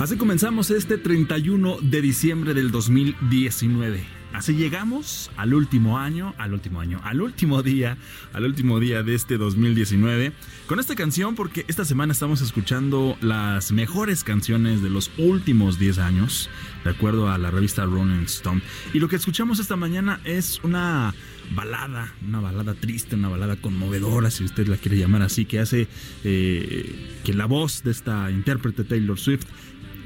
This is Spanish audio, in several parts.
Así comenzamos este 31 de diciembre del 2019. Así llegamos al último año, al último año, al último día, al último día de este 2019 con esta canción porque esta semana estamos escuchando las mejores canciones de los últimos 10 años, de acuerdo a la revista Rolling Stone. Y lo que escuchamos esta mañana es una balada, una balada triste, una balada conmovedora, si usted la quiere llamar así, que hace eh, que la voz de esta intérprete Taylor Swift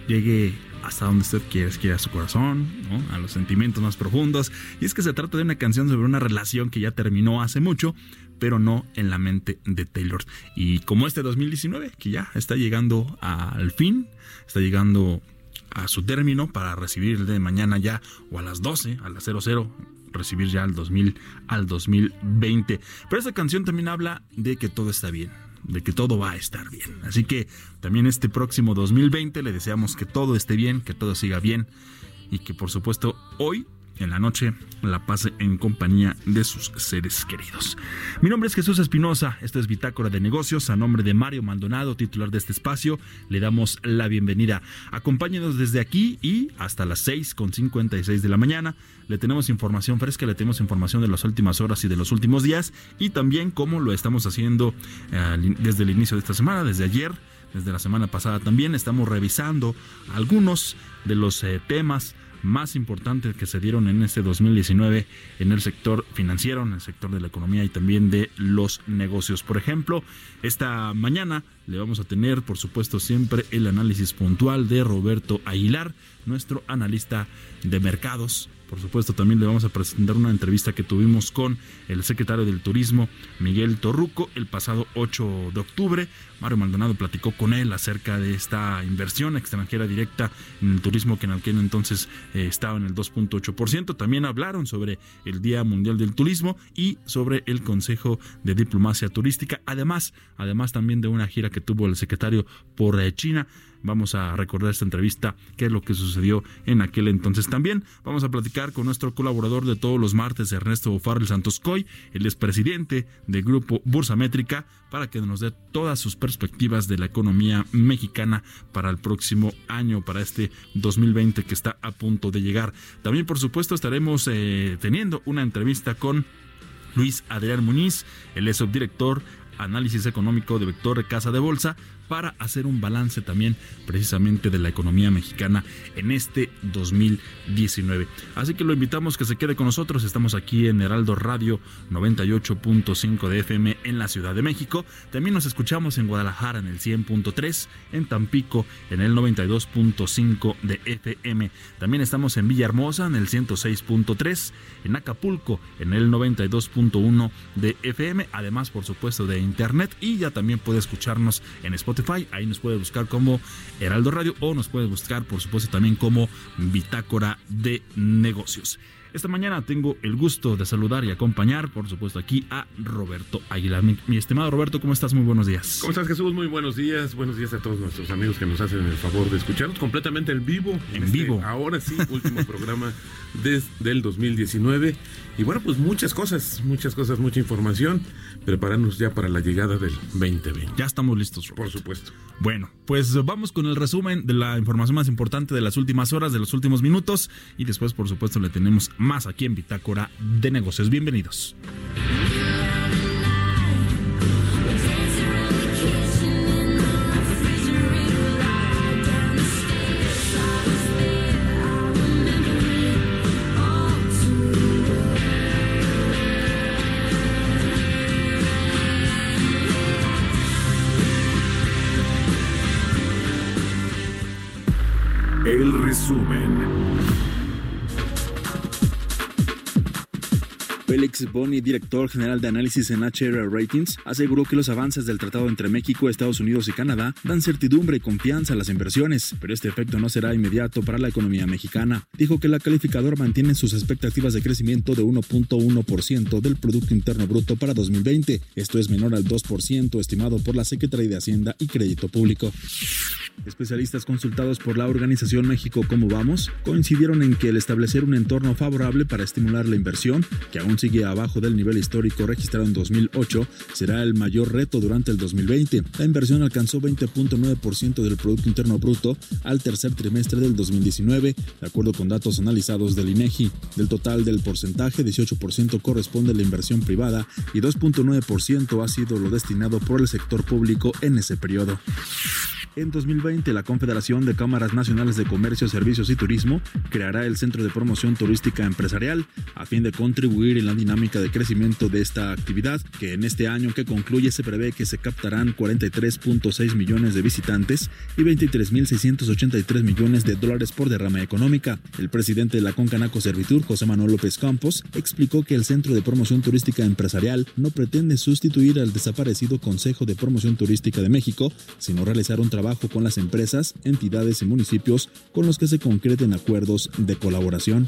llegue hasta donde usted quiere, quiere a su corazón, a los sentimientos más profundos. Y es que se trata de una canción sobre una relación que ya terminó hace mucho, pero no en la mente de Taylor. Y como este 2019, que ya está llegando al fin, está llegando a su término para recibir de mañana ya o a las 12, a las 00 recibir ya al 2000 al 2020. Pero esta canción también habla de que todo está bien, de que todo va a estar bien. Así que también este próximo 2020 le deseamos que todo esté bien, que todo siga bien y que por supuesto hoy en la noche la pase en compañía de sus seres queridos. Mi nombre es Jesús Espinosa, esto es Bitácora de Negocios, a nombre de Mario Maldonado, titular de este espacio, le damos la bienvenida. Acompáñenos desde aquí y hasta las 6 con 56 de la mañana. Le tenemos información fresca, le tenemos información de las últimas horas y de los últimos días y también cómo lo estamos haciendo eh, desde el inicio de esta semana, desde ayer desde la semana pasada también estamos revisando algunos de los eh, temas más importantes que se dieron en este 2019 en el sector financiero, en el sector de la economía y también de los negocios. Por ejemplo, esta mañana le vamos a tener, por supuesto, siempre el análisis puntual de Roberto Aguilar, nuestro analista de mercados. Por supuesto, también le vamos a presentar una entrevista que tuvimos con el secretario del Turismo, Miguel Torruco, el pasado 8 de octubre. Mario Maldonado platicó con él acerca de esta inversión extranjera directa en el turismo que en aquel entonces eh, estaba en el 2.8%. También hablaron sobre el Día Mundial del Turismo y sobre el Consejo de Diplomacia Turística. Además, además también de una gira que tuvo el secretario por eh, China. Vamos a recordar esta entrevista, qué es lo que sucedió en aquel entonces. También vamos a platicar con nuestro colaborador de todos los martes, Ernesto Farrell Santos Coy, el expresidente del grupo Bursa Métrica, para que nos dé todas sus perspectivas de la economía mexicana para el próximo año, para este 2020 que está a punto de llegar. También, por supuesto, estaremos eh, teniendo una entrevista con Luis Adrián Muñiz, el es subdirector análisis económico de Vector Casa de Bolsa para hacer un balance también precisamente de la economía mexicana en este 2019. Así que lo invitamos que se quede con nosotros. Estamos aquí en Heraldo Radio 98.5 de FM en la Ciudad de México. También nos escuchamos en Guadalajara en el 100.3, en Tampico en el 92.5 de FM. También estamos en Villahermosa en el 106.3, en Acapulco en el 92.1 de FM, además por supuesto de internet y ya también puede escucharnos en Spotify Spotify. Ahí nos puede buscar como Heraldo Radio o nos puede buscar, por supuesto, también como Bitácora de Negocios. Esta mañana tengo el gusto de saludar y acompañar, por supuesto, aquí a Roberto Aguilar. Mi, estimado Roberto, ¿cómo estás? Muy buenos días. ¿Cómo estás, Jesús? Muy buenos días. Buenos días a todos nuestros amigos que nos hacen el favor de escucharnos completamente en vivo. En este, vivo. Ahora sí, último programa desde el 2019. Y bueno, pues muchas cosas, muchas cosas, mucha información. Prepararnos ya para la llegada del 2020. Ya estamos listos, Por supuesto. Bueno, pues vamos con el resumen de la información más importante de las últimas horas, de los últimos minutos. Y después, por supuesto, le tenemos más aquí en Bitácora de Negocios. Bienvenidos. El resumen. Félix Boni, director general de análisis en HR Ratings, aseguró que los avances del tratado entre México, Estados Unidos y Canadá dan certidumbre y confianza a las inversiones, pero este efecto no será inmediato para la economía mexicana. Dijo que la calificadora mantiene sus expectativas de crecimiento de 1.1% del Producto Interno Bruto para 2020. Esto es menor al 2% estimado por la Secretaría de Hacienda y Crédito Público. Especialistas consultados por la organización México Cómo Vamos coincidieron en que el establecer un entorno favorable para estimular la inversión, que aún sigue abajo del nivel histórico registrado en 2008, será el mayor reto durante el 2020. La inversión alcanzó 20.9% del Producto Interno Bruto al tercer trimestre del 2019, de acuerdo con datos analizados del INEGI. Del total del porcentaje, 18% corresponde a la inversión privada y 2.9% ha sido lo destinado por el sector público en ese periodo. En 2020, la Confederación de Cámaras Nacionales de Comercio, Servicios y Turismo creará el Centro de Promoción Turística Empresarial a fin de contribuir en la dinámica de crecimiento de esta actividad, que en este año que concluye se prevé que se captarán 43.6 millones de visitantes y 23.683 millones de dólares por derrama económica. El presidente de la Concanaco Servitur, José Manuel López Campos, explicó que el Centro de Promoción Turística Empresarial no pretende sustituir al desaparecido Consejo de Promoción Turística de México, sino realizar un trabajo con las empresas, entidades y municipios con los que se concreten acuerdos de colaboración.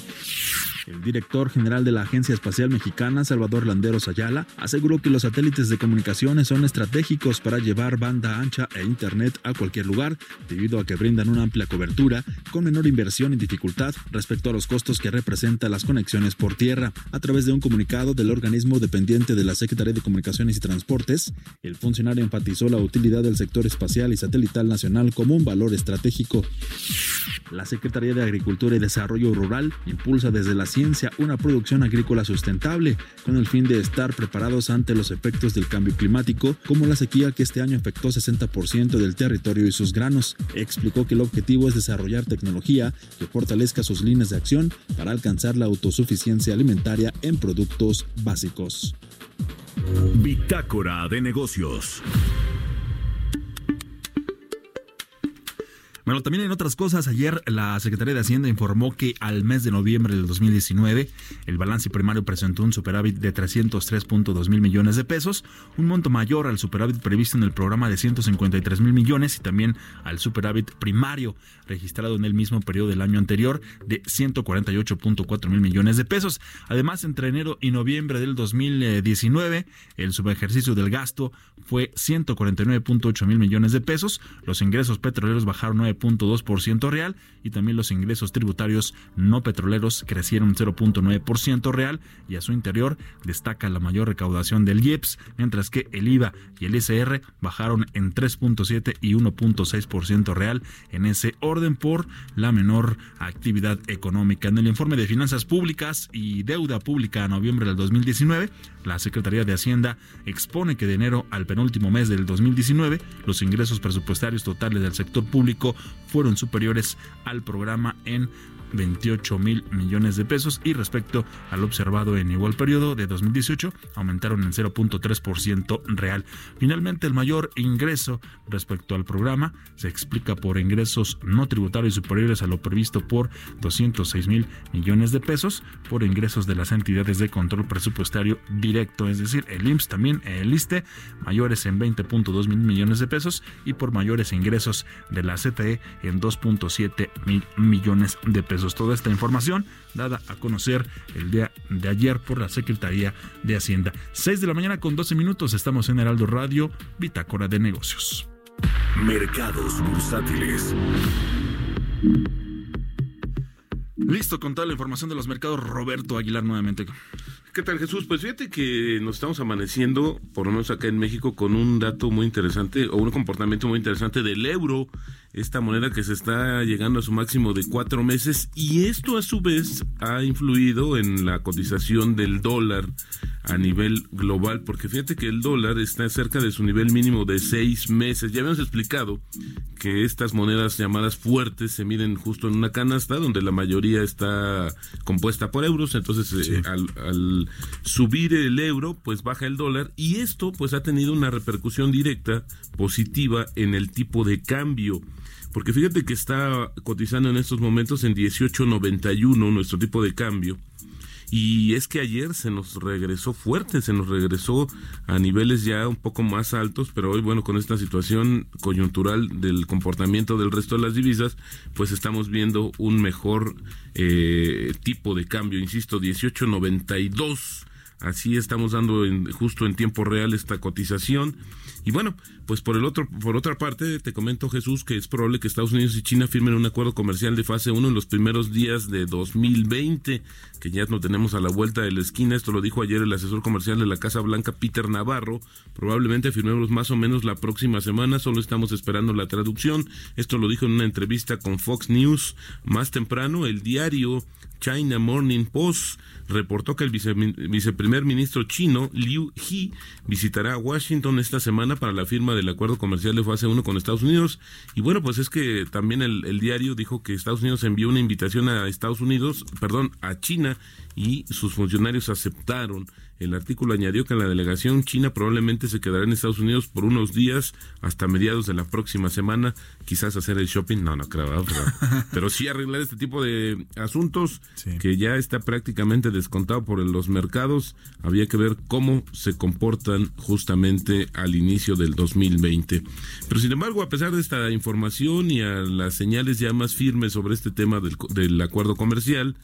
El director general de la Agencia Espacial Mexicana, Salvador Landeros Ayala, aseguró que los satélites de comunicaciones son estratégicos para llevar banda ancha e Internet a cualquier lugar, debido a que brindan una amplia cobertura, con menor inversión y dificultad respecto a los costos que representa las conexiones por tierra. A través de un comunicado del organismo dependiente de la Secretaría de Comunicaciones y Transportes, el funcionario enfatizó la utilidad del sector espacial y satelital nacional como un valor estratégico. La Secretaría de Agricultura y Desarrollo Rural impulsa desde la ciencia una producción agrícola sustentable, con el fin de estar preparados ante los efectos del cambio climático, como la sequía que este año afectó 60% del territorio y sus granos. Explicó que el objetivo es desarrollar tecnología que fortalezca sus líneas de acción para alcanzar la autosuficiencia alimentaria en productos básicos. Bitácora de negocios. Bueno, también en otras cosas, ayer la Secretaría de Hacienda informó que al mes de noviembre del 2019 el balance primario presentó un superávit de 303.2 mil millones de pesos, un monto mayor al superávit previsto en el programa de 153 mil millones y también al superávit primario registrado en el mismo periodo del año anterior de 148.4 mil millones de pesos. Además, entre enero y noviembre del 2019, el subejercicio del gasto fue 149.8 mil millones de pesos, los ingresos petroleros bajaron 9 0.2% real y también los ingresos tributarios no petroleros crecieron 0.9% real y a su interior destaca la mayor recaudación del IEPS, mientras que el IVA y el ISR bajaron en 3.7 y 1.6% real en ese orden por la menor actividad económica. En el informe de finanzas públicas y deuda pública a noviembre del 2019, la Secretaría de Hacienda expone que de enero al penúltimo mes del 2019 los ingresos presupuestarios totales del sector público fueron superiores al programa en 28 mil millones de pesos y respecto al observado en igual periodo de 2018 aumentaron en 0.3% real. Finalmente, el mayor ingreso respecto al programa se explica por ingresos no tributarios superiores a lo previsto por 206 mil millones de pesos, por ingresos de las entidades de control presupuestario directo, es decir, el IMSS también, el ISTE, mayores en 20.2 mil millones de pesos y por mayores ingresos de la CTE en 2.7 mil millones de pesos. Toda esta información dada a conocer el día de ayer por la Secretaría de Hacienda. 6 de la mañana con 12 minutos estamos en Heraldo Radio, Bitácora de Negocios. Mercados bursátiles. Listo con toda la información de los mercados, Roberto Aguilar nuevamente. ¿Qué tal Jesús? Pues fíjate que nos estamos amaneciendo, por lo menos acá en México, con un dato muy interesante o un comportamiento muy interesante del euro, esta moneda que se está llegando a su máximo de cuatro meses y esto a su vez ha influido en la cotización del dólar a nivel global, porque fíjate que el dólar está cerca de su nivel mínimo de seis meses. Ya habíamos explicado que estas monedas llamadas fuertes se miden justo en una canasta donde la mayoría está compuesta por euros, entonces eh, al, al subir el euro, pues baja el dólar y esto pues ha tenido una repercusión directa positiva en el tipo de cambio. Porque fíjate que está cotizando en estos momentos en 18.91 nuestro tipo de cambio. Y es que ayer se nos regresó fuerte, se nos regresó a niveles ya un poco más altos, pero hoy, bueno, con esta situación coyuntural del comportamiento del resto de las divisas, pues estamos viendo un mejor eh, tipo de cambio, insisto, 18.92 así estamos dando en, justo en tiempo real esta cotización y bueno, pues por el otro, por otra parte, te comento Jesús que es probable que Estados Unidos y China firmen un acuerdo comercial de fase 1 en los primeros días de 2020, que ya no tenemos a la vuelta de la esquina. Esto lo dijo ayer el asesor comercial de la Casa Blanca, Peter Navarro. Probablemente firmemos más o menos la próxima semana, solo estamos esperando la traducción. Esto lo dijo en una entrevista con Fox News más temprano. El diario China Morning Post reportó que el viceprimer ministro chino, Liu He, visitará Washington esta semana para la firma del acuerdo comercial de fase 1 con Estados Unidos. Y bueno, pues es que también el, el diario dijo que Estados Unidos envió una invitación a Estados Unidos, perdón, a China y sus funcionarios aceptaron. El artículo añadió que la delegación china probablemente se quedará en Estados Unidos por unos días hasta mediados de la próxima semana, quizás hacer el shopping, no, no creo, pero, pero sí arreglar este tipo de asuntos que ya está prácticamente descontado por los mercados. Había que ver cómo se comportan justamente al inicio del 2020. Pero sin embargo, a pesar de esta información y a las señales ya más firmes sobre este tema del, del acuerdo comercial,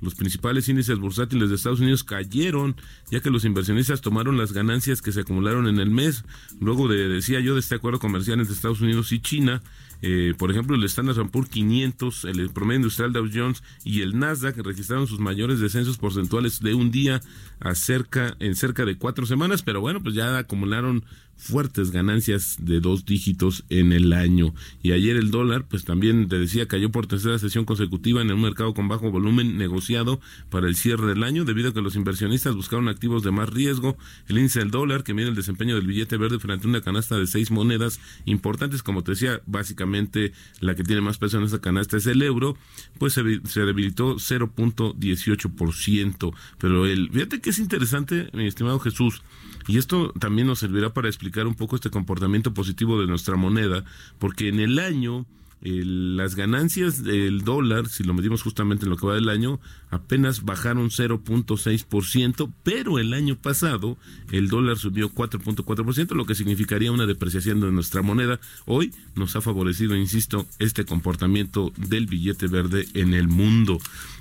los principales índices bursátiles de Estados Unidos cayeron, ya que los inversionistas tomaron las ganancias que se acumularon en el mes, luego de, decía yo, de este acuerdo comercial entre Estados Unidos y China. Eh, por ejemplo, el Standard Poor's 500, el promedio industrial Dow Jones y el Nasdaq registraron sus mayores descensos porcentuales de un día a cerca, en cerca de cuatro semanas, pero bueno, pues ya acumularon fuertes ganancias de dos dígitos en el año. Y ayer el dólar, pues también te decía, cayó por tercera sesión consecutiva en un mercado con bajo volumen negociado para el cierre del año, debido a que los inversionistas buscaron activos de más riesgo. El índice del dólar, que mide el desempeño del billete verde frente a una canasta de seis monedas importantes, como te decía, básicamente la que tiene más peso en esa canasta es el euro, pues se, se debilitó 0.18%. Pero el, fíjate que es interesante, mi estimado Jesús, y esto también nos servirá para explicar un poco este comportamiento positivo de nuestra moneda, porque en el año las ganancias del dólar, si lo medimos justamente en lo que va del año, apenas bajaron 0.6%, pero el año pasado el dólar subió 4.4%, lo que significaría una depreciación de nuestra moneda. Hoy nos ha favorecido, insisto, este comportamiento del billete verde en el mundo.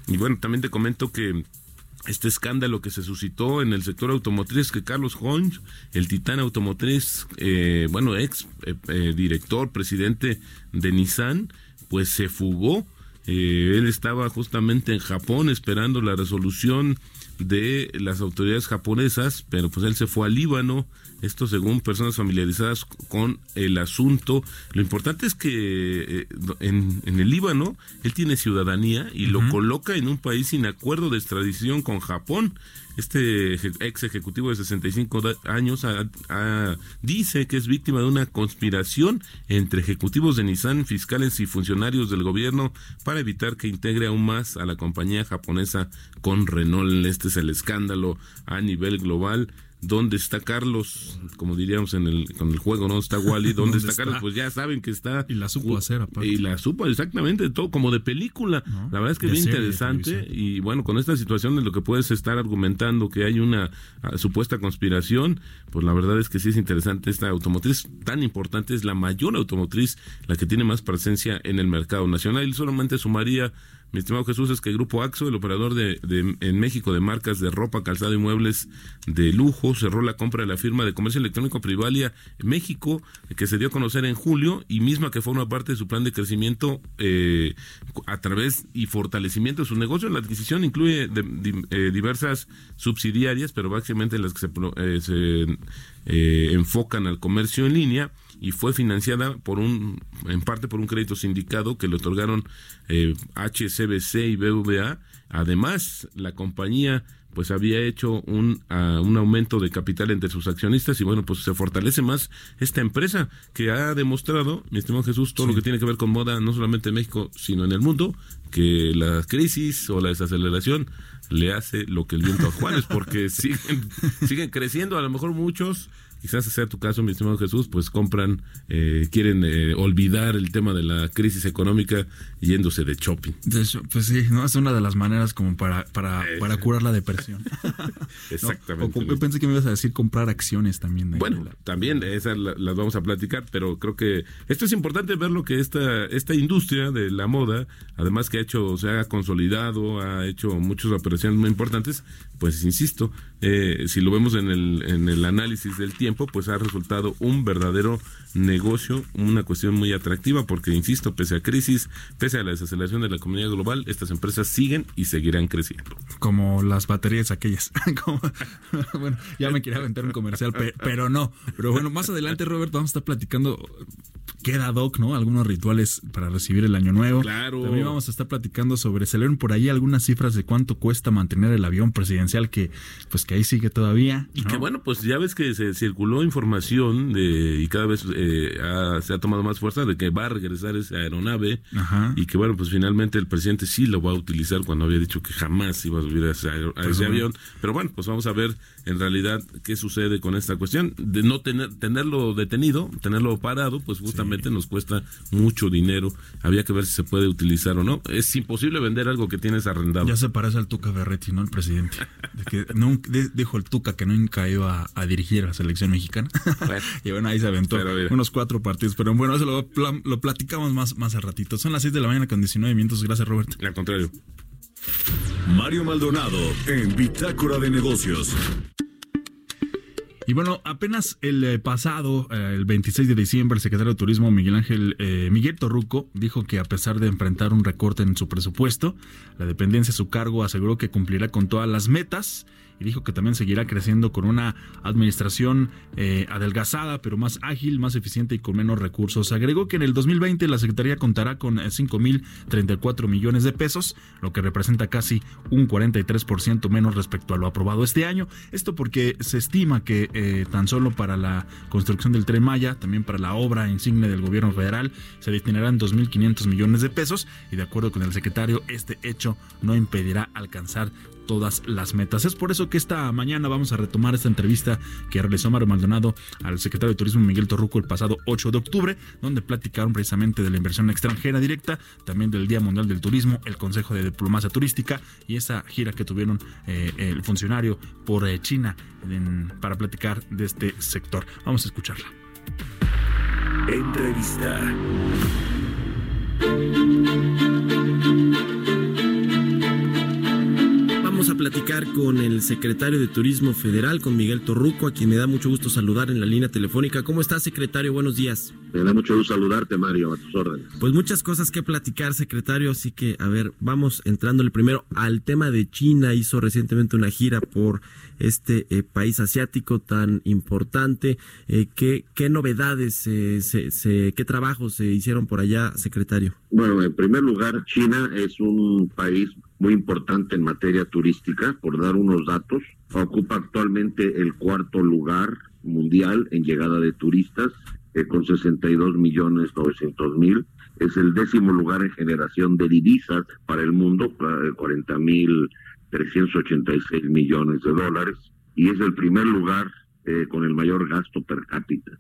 Y bueno, también te comento que este escándalo que se suscitó en el sector automotriz que Carlos Honch, el titán automotriz, eh, bueno, ex eh, eh, director, presidente de Nissan, pues se fugó. él estaba justamente en Japón esperando la resolución de las autoridades japonesas, pero pues él se fue al Líbano, esto según personas familiarizadas con el asunto. Lo importante es que eh, en, el Líbano él tiene ciudadanía y lo coloca en un país sin acuerdo de extradición con Japón. este ex ejecutivo de 65 años dice que es víctima de una conspiración entre ejecutivos de Nissan, fiscales y funcionarios del gobierno para evitar que integre aún más a la compañía japonesa con Renault. Este es el escándalo a nivel global ¿Dónde está Carlos? Como diríamos en el, con el juego, ¿no? Está Wally. ¿Dónde, está, Carlos? Pues ya saben que está. Y la supo hacer, aparte. Y la supo, exactamente, todo como de película. la verdad es que es bien interesante. Y bueno, con esta situación de lo que puedes estar argumentando que hay una ah, supuesta conspiración, pues la verdad es que sí es interesante. Esta automotriz tan importante es la mayor automotriz, la que tiene más presencia en el mercado nacional. Y solamente sumaría mi estimado Jesús, es que el Grupo AXO, el operador de, en México de marcas de ropa, calzado y muebles de lujo, cerró la compra de la firma de comercio electrónico Privalia México, que se dio a conocer en julio y misma que forma parte de su plan de crecimiento eh, a través y fortalecimiento de su negocio. La adquisición incluye eh, diversas subsidiarias, pero básicamente las que se, eh, se enfocan al comercio en línea y fue financiada por un en parte por un crédito sindicado que le otorgaron HCBC eh, y BVA. Además, la compañía pues había hecho un, ah, un aumento de capital entre sus accionistas y bueno, pues se fortalece más esta empresa que ha demostrado, mi estimado Jesús, todo lo que tiene que ver con moda, no solamente en México, sino en el mundo, que la crisis o la desaceleración le hace lo que el viento a Juanes, porque siguen, siguen creciendo, a lo mejor muchos quizás sea tu caso, mi estimado Jesús, pues compran, eh, quieren eh, olvidar el tema de la crisis económica yéndose de shopping. De hecho, pues sí, no es una de las maneras como para, para, para curar la depresión. Exactamente. yo pensé que me ibas a decir comprar acciones también. bueno, también esas las vamos a platicar, pero creo que esto es importante ver lo que esta, esta industria de la moda, además que ha hecho, se ha consolidado, ha hecho muchas operaciones muy importantes, pues insisto, eh, si lo vemos en el, en el análisis del tiempo, pues ha resultado un verdadero negocio, una cuestión muy atractiva, porque, insisto, pese a crisis, pese a la desaceleración de la comunidad global, estas empresas siguen y seguirán creciendo. Como las baterías aquellas. bueno, ya me quería aventar un comercial, pero no. Pero bueno, más adelante, Robert, vamos a estar platicando queda doc, ¿no? Algunos rituales para recibir el año nuevo. Claro. También vamos a estar platicando sobre, se por ahí algunas cifras de cuánto cuesta mantener el avión presidencial que, pues que ahí sigue todavía. Y que bueno, pues ya ves que se circuló información de, y cada vez eh, se ha tomado más fuerza de que va a regresar esa aeronave y que bueno, pues finalmente el presidente sí lo va a utilizar cuando había dicho que jamás iba a subir a ese, pues avión. Pero bueno, pues vamos a ver en realidad qué sucede con esta cuestión de no tener tenerlo detenido, tenerlo parado, pues justamente nos cuesta mucho dinero. Había que ver si se puede utilizar o no. Es imposible vender algo que tienes arrendado. Ya se parece al Tuca Berretti, ¿no? El presidente. que dijo el Tuca que nunca iba a dirigir a la selección mexicana. y bueno, ahí se aventó unos cuatro partidos. Pero bueno, eso lo, lo platicamos más, más al ratito. Son las 6 de la mañana con 19 minutos. Gracias, Robert. Al contrario. Mario Maldonado en Bitácora de Negocios. Y bueno, apenas el eh, pasado, eh, el 26 de diciembre, el secretario de Turismo Miguel Ángel eh, Miguel Torruco dijo que a pesar de enfrentar un recorte en su presupuesto, la dependencia a su cargo aseguró que cumplirá con todas las metas y dijo que también seguirá creciendo con una administración eh, adelgazada, pero más ágil, más eficiente y con menos recursos. Agregó que en el 2020 la Secretaría contará con 5.034 millones de pesos, lo que representa casi un 43% menos respecto a lo aprobado este año. Esto porque se estima que eh, tan solo para la construcción del tren Maya, también para la obra insigne del gobierno federal, se destinarán 2.500 millones de pesos y de acuerdo con el secretario, este hecho no impedirá alcanzar todas las metas. Es por eso que esta mañana vamos a retomar esta entrevista que realizó Mario Maldonado al secretario de Turismo Miguel Torruco el pasado 8 de octubre, donde platicaron precisamente de la inversión extranjera directa, también del Día Mundial del Turismo, el Consejo de Diplomacia Turística y esa gira que tuvieron eh, el funcionario por eh, China para platicar de este sector. Vamos a escucharla. Entrevista. A platicar con el secretario de Turismo Federal, con Miguel Torruco, a quien me da mucho gusto saludar en la línea telefónica. ¿Cómo está, secretario? Buenos días. Me da mucho gusto saludarte, Mario, a tus órdenes. Pues muchas cosas que platicar, secretario, así que, a ver, vamos entrándole primero al tema de China. Hizo recientemente una gira por este eh, país asiático tan importante. Eh, ¿qué, ¿Qué novedades, se, qué trabajos se hicieron por allá, secretario? Bueno, en primer lugar, China es un país muy importante en materia turística, por dar unos datos. Ocupa actualmente el cuarto lugar mundial en llegada de turistas eh, con 62 millones 900 mil. Es el décimo lugar en generación de divisas para el mundo, 40 eh, mil 386 millones de dólares. Y es el primer lugar eh, con el mayor gasto per cápita.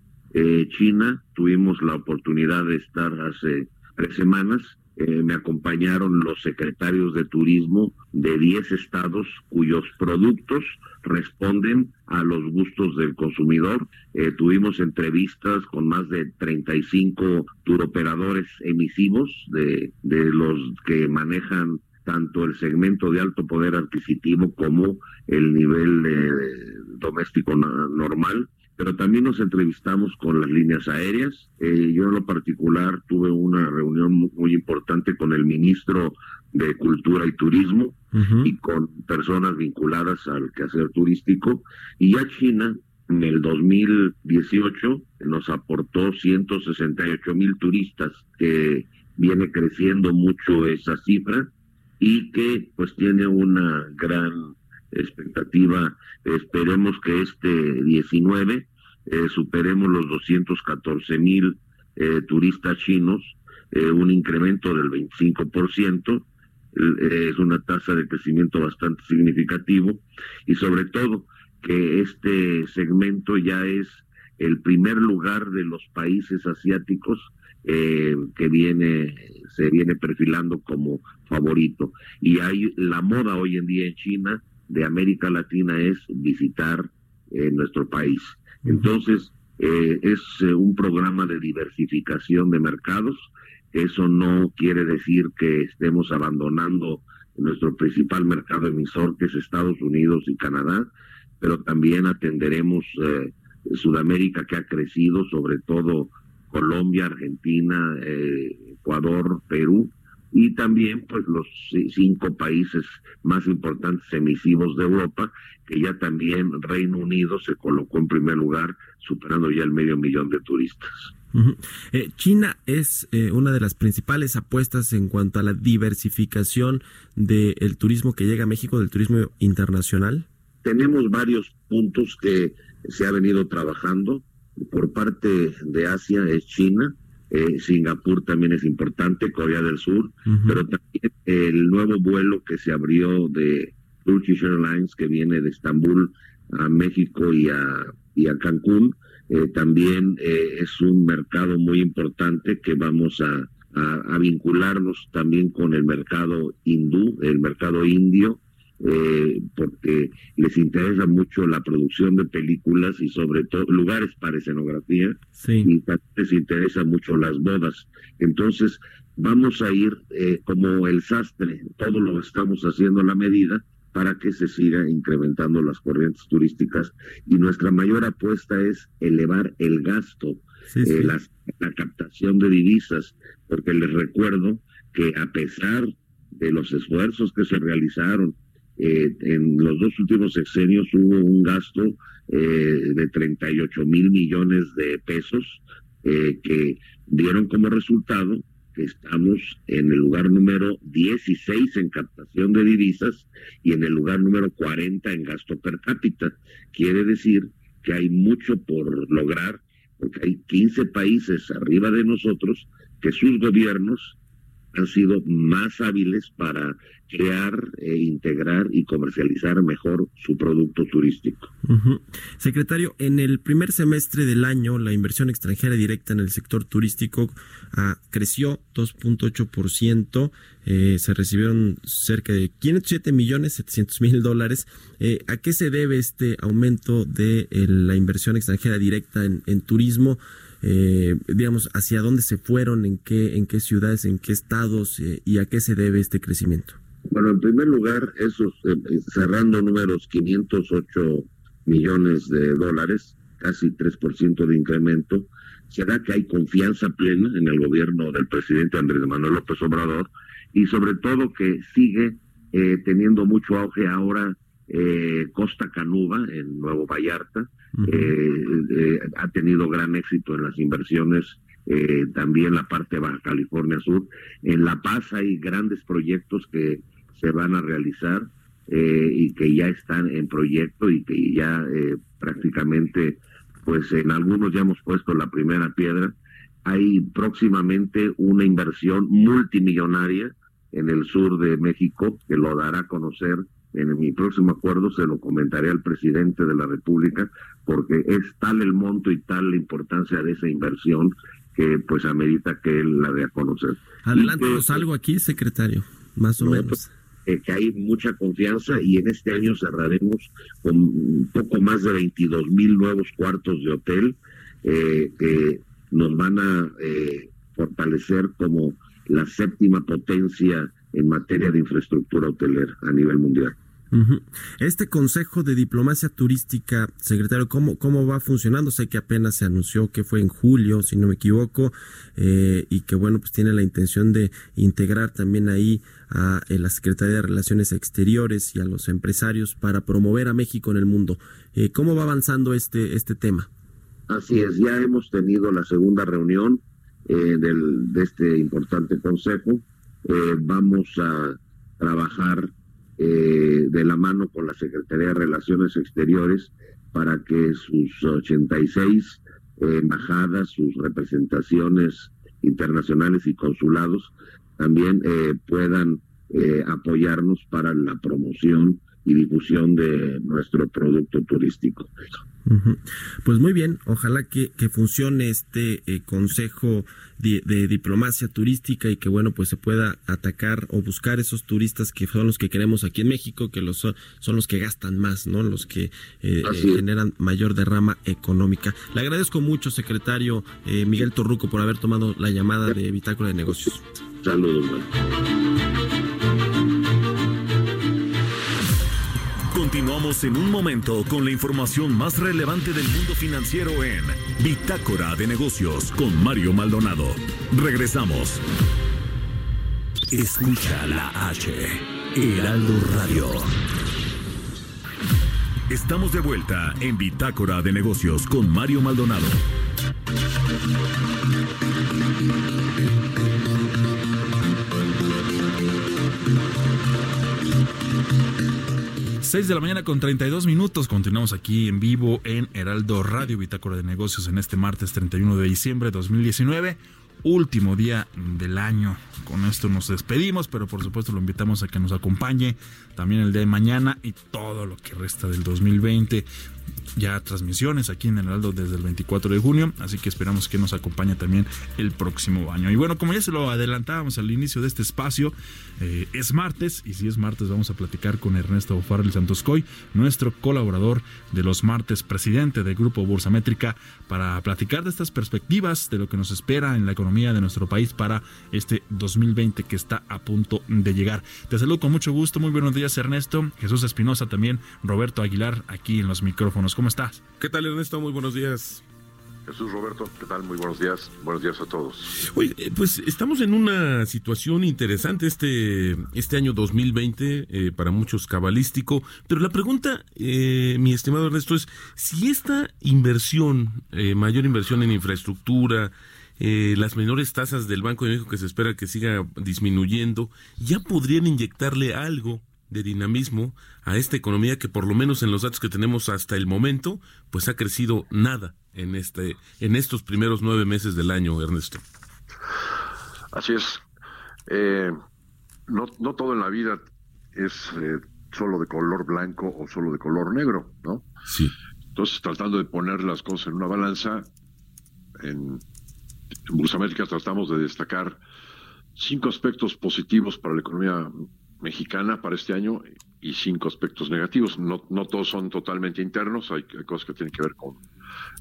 China, tuvimos la oportunidad de estar hace tres semanas eh, me acompañaron los secretarios de turismo de 10 estados cuyos productos responden a los gustos del consumidor. Eh, tuvimos entrevistas con más de 35 turoperadores emisivos de los que manejan tanto el segmento de alto poder adquisitivo como el nivel eh, doméstico normal pero también nos entrevistamos con las líneas aéreas. Eh, yo en lo particular tuve una reunión muy, importante con el ministro de Cultura y Turismo y con personas vinculadas al quehacer turístico. Y ya China en el 2018 nos aportó 168 mil turistas, que viene creciendo mucho esa cifra y que pues tiene una gran expectativa. Esperemos que este 19 eh, superemos los 214 mil eh, turistas chinos, eh, un incremento del 25%. Es una tasa de crecimiento bastante significativo y sobre todo que este segmento ya es el primer lugar de los países asiáticos que viene se viene perfilando como favorito y hay la moda hoy en día en China de América Latina es visitar eh, nuestro país. Entonces, eh, es eh, un programa de diversificación de mercados. Eso no quiere decir que estemos abandonando nuestro principal mercado emisor, que es Estados Unidos y Canadá, pero también atenderemos Sudamérica, que ha crecido, sobre todo Colombia, Argentina, Ecuador, Perú, y también pues los cinco países más importantes emisivos de Europa, que ya también Reino Unido se colocó en primer lugar, superando ya el medio millón de turistas. Eh, China es eh, una de las principales apuestas en cuanto a la diversificación del turismo que llega a México, del turismo internacional. Tenemos varios puntos que se ha venido trabajando. Por parte de Asia es China, eh, Singapur también es importante, Corea del Sur, pero también el nuevo vuelo que se abrió de Turkish Airlines que viene de Estambul a México y a, y a Cancún, eh, también eh, es un mercado muy importante que vamos a, a, vincularnos también con el mercado hindú, el mercado indio, eh, porque les interesa mucho la producción de películas y sobre todo lugares para escenografía y les interesa mucho las bodas. Entonces vamos a ir eh, como el sastre, todo lo estamos haciendo a la medida para que se siga incrementando las corrientes turísticas y nuestra mayor apuesta es elevar el gasto, eh, la, la captación de divisas, porque les recuerdo que a pesar de los esfuerzos que se realizaron, eh, en los dos últimos sexenios hubo un gasto eh, de 38 mil millones de pesos eh, que dieron como resultado que estamos en el lugar número 16 en captación de divisas y en el lugar número 40 en gasto per cápita. Quiere decir que hay mucho por lograr porque hay 15 países arriba de nosotros que sus gobiernos han sido más hábiles para crear, e integrar y comercializar mejor su producto turístico. Secretario, en el primer semestre del año, la inversión extranjera directa en el sector turístico ah, creció 2.8%, eh, se recibieron cerca de 507 millones 700 mil dólares. Eh, ¿A qué se debe este aumento de eh, la inversión extranjera directa en, en turismo? Eh, digamos, hacia dónde se fueron, en qué, en qué ciudades, en qué estados eh, y a qué se debe este crecimiento. Bueno, en primer lugar, esos eh, cerrando números 508 millones de dólares, casi 3% de incremento, será que hay confianza plena en el gobierno del presidente Andrés Manuel López Obrador y sobre todo que sigue eh, teniendo mucho auge ahora eh, Costa Canuba en Nuevo Vallarta. Eh, ha tenido gran éxito en las inversiones también la parte de Baja California Sur. En La Paz hay grandes proyectos que se van a realizar y que ya están en proyecto y que ya prácticamente pues en algunos ya hemos puesto la primera piedra. Hay próximamente una inversión multimillonaria en el sur de México que lo dará a conocer en mi próximo acuerdo se lo comentaré al presidente de la República porque es tal el monto y tal la importancia de esa inversión que pues amerita que él la dé a conocer. Adelántanos algo aquí, secretario, más o menos. Pues, eh, que hay mucha confianza y en este año cerraremos con un poco más de 22 mil nuevos cuartos de hotel eh, que nos van a eh, fortalecer como la séptima potencia en materia de infraestructura hotelera a nivel mundial. Este Consejo de Diplomacia Turística, secretario, ¿cómo, ¿cómo va funcionando? Sé que apenas se anunció que fue en julio, si no me equivoco, eh, y que bueno, pues tiene la intención de integrar también ahí a eh, la Secretaría de Relaciones Exteriores y a los empresarios para promover a México en el mundo. Eh, ¿Cómo va avanzando este, este tema? Así es, ya hemos tenido la segunda reunión del, de este importante consejo. vamos a trabajar eh, de la mano con la Secretaría de Relaciones Exteriores para que sus 86 eh, embajadas, sus representaciones internacionales y consulados también eh, puedan apoyarnos para la promoción y difusión de nuestro producto turístico. Pues muy bien, ojalá que, funcione este eh, consejo de, diplomacia turística y que bueno pues se pueda atacar o buscar esos turistas que son los que queremos aquí en México, que los son, los que gastan más, no, los que eh, generan mayor derrama económica. Le agradezco mucho, secretario eh, Miguel Torruco, por haber tomado la llamada de Bitácora de Negocios. Saludos. Continuamos en un momento con la información más relevante del mundo financiero en Bitácora de Negocios con Mario Maldonado. Regresamos. Escucha la H, Heraldo Radio. Estamos de vuelta en Bitácora de Negocios con Mario Maldonado. 6 de la mañana con 32 minutos. Continuamos aquí en vivo en Heraldo Radio Bitácora de Negocios en este martes 31 de diciembre de 2019 último día del año. Con esto nos despedimos, pero por supuesto lo invitamos a que nos acompañe también el día de mañana y todo lo que resta del 2020 ya transmisiones aquí en el Heraldo desde el 24 de junio, así que esperamos que nos acompañe también el próximo año. Y bueno, como ya se lo adelantábamos al inicio de este espacio, eh, es martes y si es martes vamos a platicar con Ernesto Farrell Santoscoy, nuestro colaborador de los martes, presidente del Grupo Bursamétrica, para platicar de estas perspectivas, de lo que nos espera en la economía de nuestro país para este 2020 que está a punto de llegar. Te saludo con mucho gusto, muy buenos días Ernesto, Jesús Espinosa también, Roberto Aguilar aquí en los micrófonos. ¿Cómo estás? ¿Qué tal, Ernesto? Muy buenos días. Jesús Roberto, ¿qué tal? Muy buenos días. Buenos días a todos. Oye, eh, pues estamos en una situación interesante este, este año 2020, eh, para muchos cabalístico, pero la pregunta, eh, mi estimado Ernesto, es si esta inversión, mayor inversión en infraestructura, las menores tasas del Banco de México que se espera que siga disminuyendo, ya podrían inyectarle algo de dinamismo a esta economía que por lo menos en los datos que tenemos hasta el momento, pues ha crecido nada en este, en estos primeros nueve meses del año, Ernesto. Así es. Eh, no, no todo en la vida es eh, solo de color blanco o solo de color negro, ¿no? Sí. Entonces, tratando de poner las cosas en una balanza, en, en América tratamos de destacar cinco aspectos positivos para la economía mexicana para este año y cinco aspectos negativos. No, no todos son totalmente internos, hay, cosas que tienen que ver con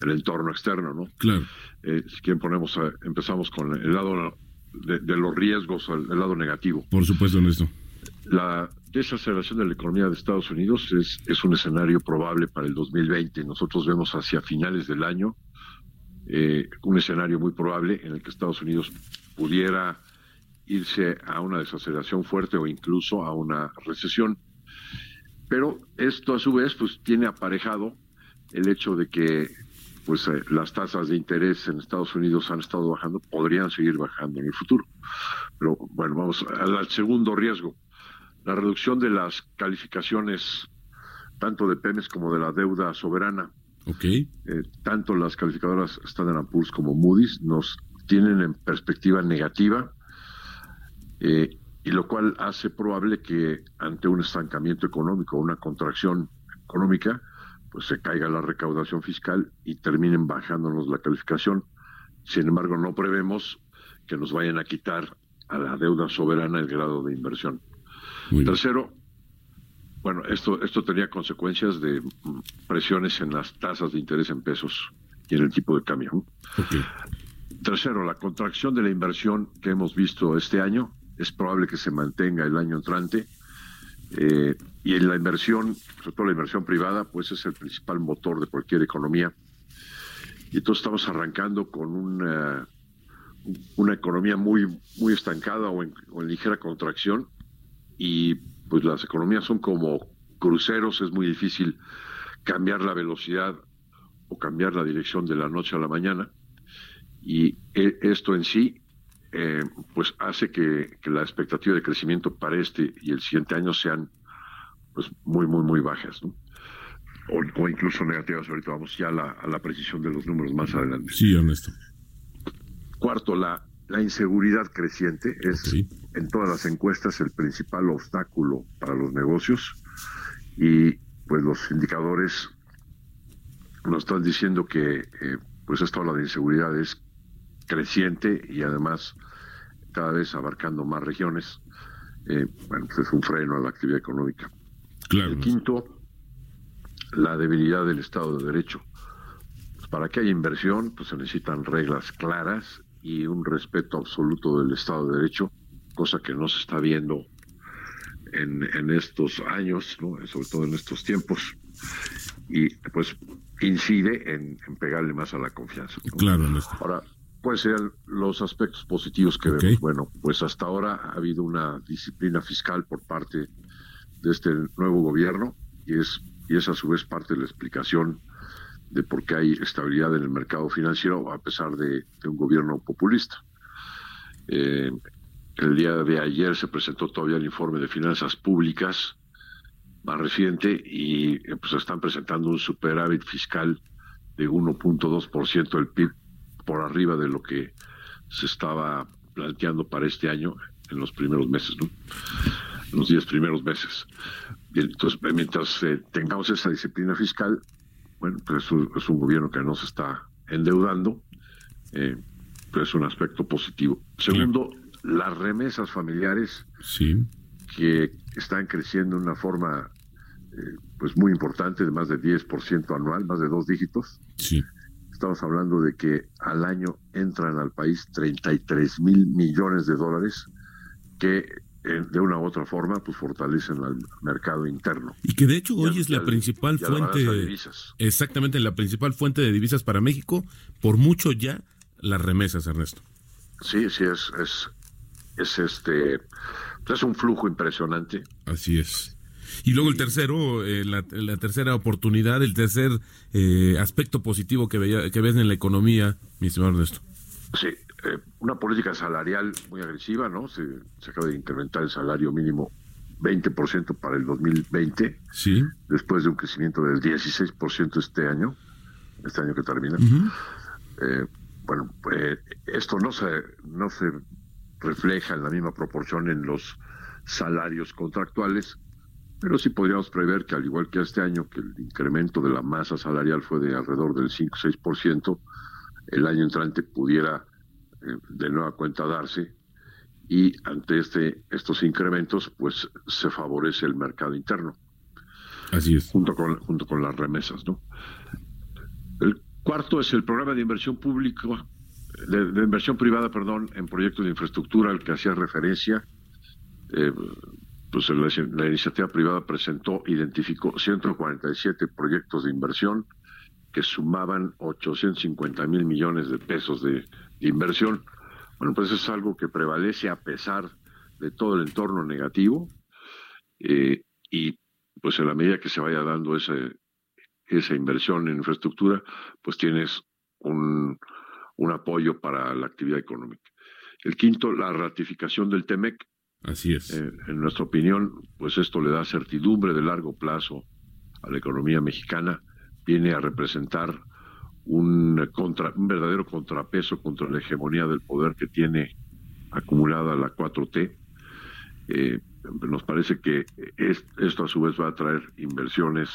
el entorno externo, ¿no? Claro. Eh, si quieren ponemos, empezamos con el lado de, los riesgos, el, lado negativo. Por supuesto, Néstor. La desaceleración de la economía de Estados Unidos es, es un escenario probable para el 2020. Nosotros vemos hacia finales del año eh, un escenario muy probable en el que Estados Unidos pudiera irse a una desaceleración fuerte o incluso a una recesión. Pero esto a su vez pues tiene aparejado el hecho de que pues eh, las tasas de interés en Estados Unidos han estado bajando, podrían seguir bajando en el futuro. Pero bueno, vamos al segundo riesgo, la reducción de las calificaciones tanto de Pemex como de la deuda soberana. Okay. Eh, tanto las calificadoras Standard Poor's como Moody's nos tienen en perspectiva negativa, eh, y lo cual hace probable que ante un estancamiento económico, una contracción económica, pues se caiga la recaudación fiscal y terminen bajándonos la calificación. Sin embargo, no prevemos que nos vayan a quitar a la deuda soberana el grado de inversión. Tercero, bueno, esto, esto tenía consecuencias de presiones en las tasas de interés en pesos y en el tipo de cambio. Tercero, la contracción de la inversión que hemos visto este año es probable que se mantenga el año entrante eh, y en la inversión, sobre todo la inversión privada, pues es el principal motor de cualquier economía. Y entonces estamos arrancando con una, una economía muy, muy estancada o en, ligera contracción. Y pues las economías son como cruceros, es muy difícil cambiar la velocidad o cambiar la dirección de la noche a la mañana. Y e, esto en sí eh, pues hace que, la expectativa de crecimiento para este y el siguiente año sean pues muy, muy, muy bajas, ¿no? O, incluso negativas. Ahorita vamos ya a la, a la, precisión de los números más adelante. Sí, honesto. Cuarto, la, la inseguridad creciente es en todas las encuestas el principal obstáculo para los negocios y pues los indicadores nos están diciendo que eh, pues esta ola de inseguridad es creciente y además cada vez abarcando más regiones, eh, bueno, pues es un freno a la actividad económica. Claro. El quinto, la debilidad del Estado de Derecho. Pues para que haya inversión, pues se necesitan reglas claras y un respeto absoluto del Estado de Derecho, cosa que no se está viendo en, en estos años, ¿no? sobre todo en estos tiempos. Y pues incide en, pegarle más a la confianza. Claro, Ahora, ¿Cuáles serían los aspectos positivos que vemos? Bueno, pues hasta ahora ha habido una disciplina fiscal por parte de este nuevo gobierno y es, y es a su vez parte de la explicación de por qué hay estabilidad en el mercado financiero a pesar de, un gobierno populista. Eh, el día de ayer se presentó todavía el informe de finanzas públicas más reciente y eh, pues están presentando un superávit fiscal de 1.2% del PIB por arriba de lo que se estaba planteando para este año en los primeros meses, ¿no? En los diez primeros meses. Y entonces, mientras eh, tengamos esa disciplina fiscal, bueno, pues es un, gobierno que no se está endeudando, eh, pues es un aspecto positivo. Segundo, las remesas familiares sí. que están creciendo de una forma eh, pues muy importante, de más de 10% anual, más de dos dígitos. Sí. Estamos hablando de que al año entran al país 33 mil millones de dólares que eh, de una u otra forma pues fortalecen al mercado interno. Y que de hecho hoy es la principal fuente de divisas. Exactamente, la principal fuente de divisas para México, por mucho ya las remesas, Ernesto. Sí, sí es es es este pues, es un flujo impresionante. Así es. Y luego el tercero, eh, la, tercera oportunidad, el tercer eh, aspecto positivo que, veía, que ves en la economía, mi estimado Ernesto. Sí, eh, una política salarial muy agresiva, ¿no? Se, acaba de incrementar el salario mínimo 20% para el 2020. Sí. Después de un crecimiento del 16% este año, este año que termina. bueno, pues esto no se, no se refleja en la misma proporción en los salarios contractuales, pero sí podríamos prever que al igual que este año, que el incremento de la masa salarial fue de alrededor del 5-6%, el año entrante pudiera eh, de nueva cuenta darse y ante este estos incrementos pues se favorece el mercado interno. Así es. Junto con, junto con las remesas, ¿no? El cuarto es el programa de inversión pública, de, de inversión privada, perdón, en proyectos de infraestructura al que hacía referencia. Eh, pues la, iniciativa privada presentó, identificó 147 proyectos de inversión que sumaban 850 mil millones de pesos de, inversión. Bueno, pues es algo que prevalece a pesar de todo el entorno negativo eh, y pues en la medida que se vaya dando ese, esa inversión en infraestructura, pues tienes un, un apoyo para la actividad económica. El quinto, la ratificación del TEMEC. Así es. Eh, en nuestra opinión, pues esto le da certidumbre de largo plazo a la economía mexicana, viene a representar un, contra, un verdadero contrapeso contra la hegemonía del poder que tiene acumulada la 4T. Eh, nos parece que esto a su vez va a traer inversiones